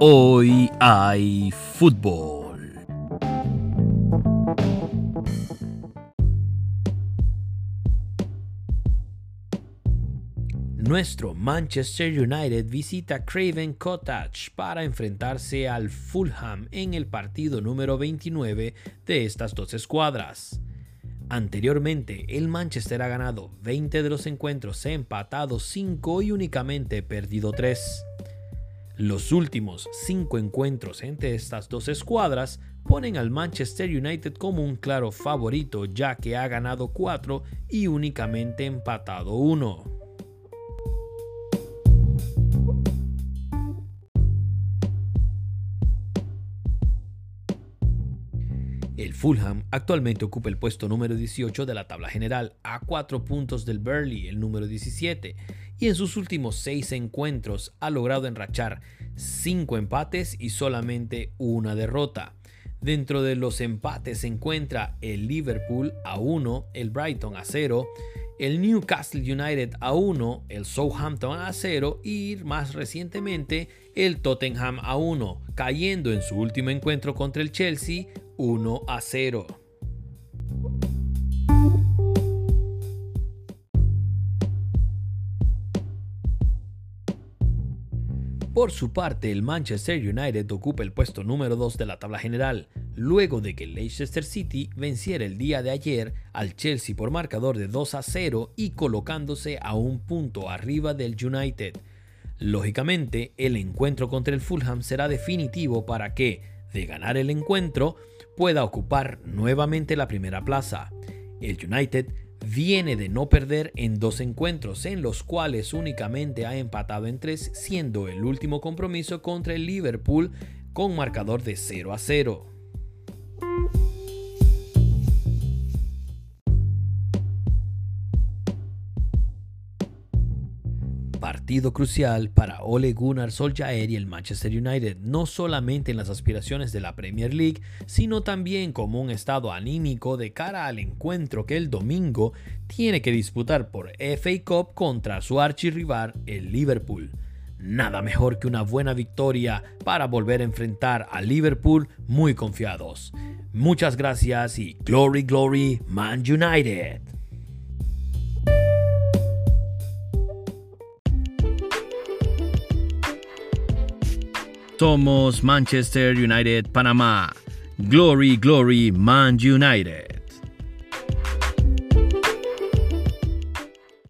Hoy hay fútbol. Nuestro Manchester United visita Craven Cottage para enfrentarse al Fulham en el partido número 29 de estas dos escuadras. Anteriormente, el Manchester ha ganado 20 de los encuentros, empatado 5 y únicamente perdido 3. Los últimos cinco encuentros entre estas dos escuadras ponen al Manchester United como un claro favorito ya que ha ganado cuatro y únicamente empatado uno. El Fulham actualmente ocupa el puesto número 18 de la tabla general, a 4 puntos del Burley, el número 17, y en sus últimos 6 encuentros ha logrado enrachar 5 empates y solamente una derrota. Dentro de los empates se encuentra el Liverpool a 1, el Brighton a 0, el Newcastle United a 1, el Southampton a 0 y más recientemente el Tottenham a 1, cayendo en su último encuentro contra el Chelsea 1 a 0. Por su parte, el Manchester United ocupa el puesto número 2 de la tabla general, luego de que el Leicester City venciera el día de ayer al Chelsea por marcador de 2 a 0 y colocándose a un punto arriba del United. Lógicamente, el encuentro contra el Fulham será definitivo para que, de ganar el encuentro, pueda ocupar nuevamente la primera plaza. El United viene de no perder en dos encuentros en los cuales únicamente ha empatado en tres, siendo el último compromiso contra el Liverpool con marcador de 0 a 0. Partido crucial para Ole Gunnar Solskjaer y el Manchester United, no solamente en las aspiraciones de la Premier League, sino también como un estado anímico de cara al encuentro que el domingo tiene que disputar por FA Cup contra su archirrival, el Liverpool. Nada mejor que una buena victoria para volver a enfrentar a Liverpool muy confiados. Muchas gracias y Glory Glory Man United. Somos Manchester United Panamá. Glory, glory, Man United.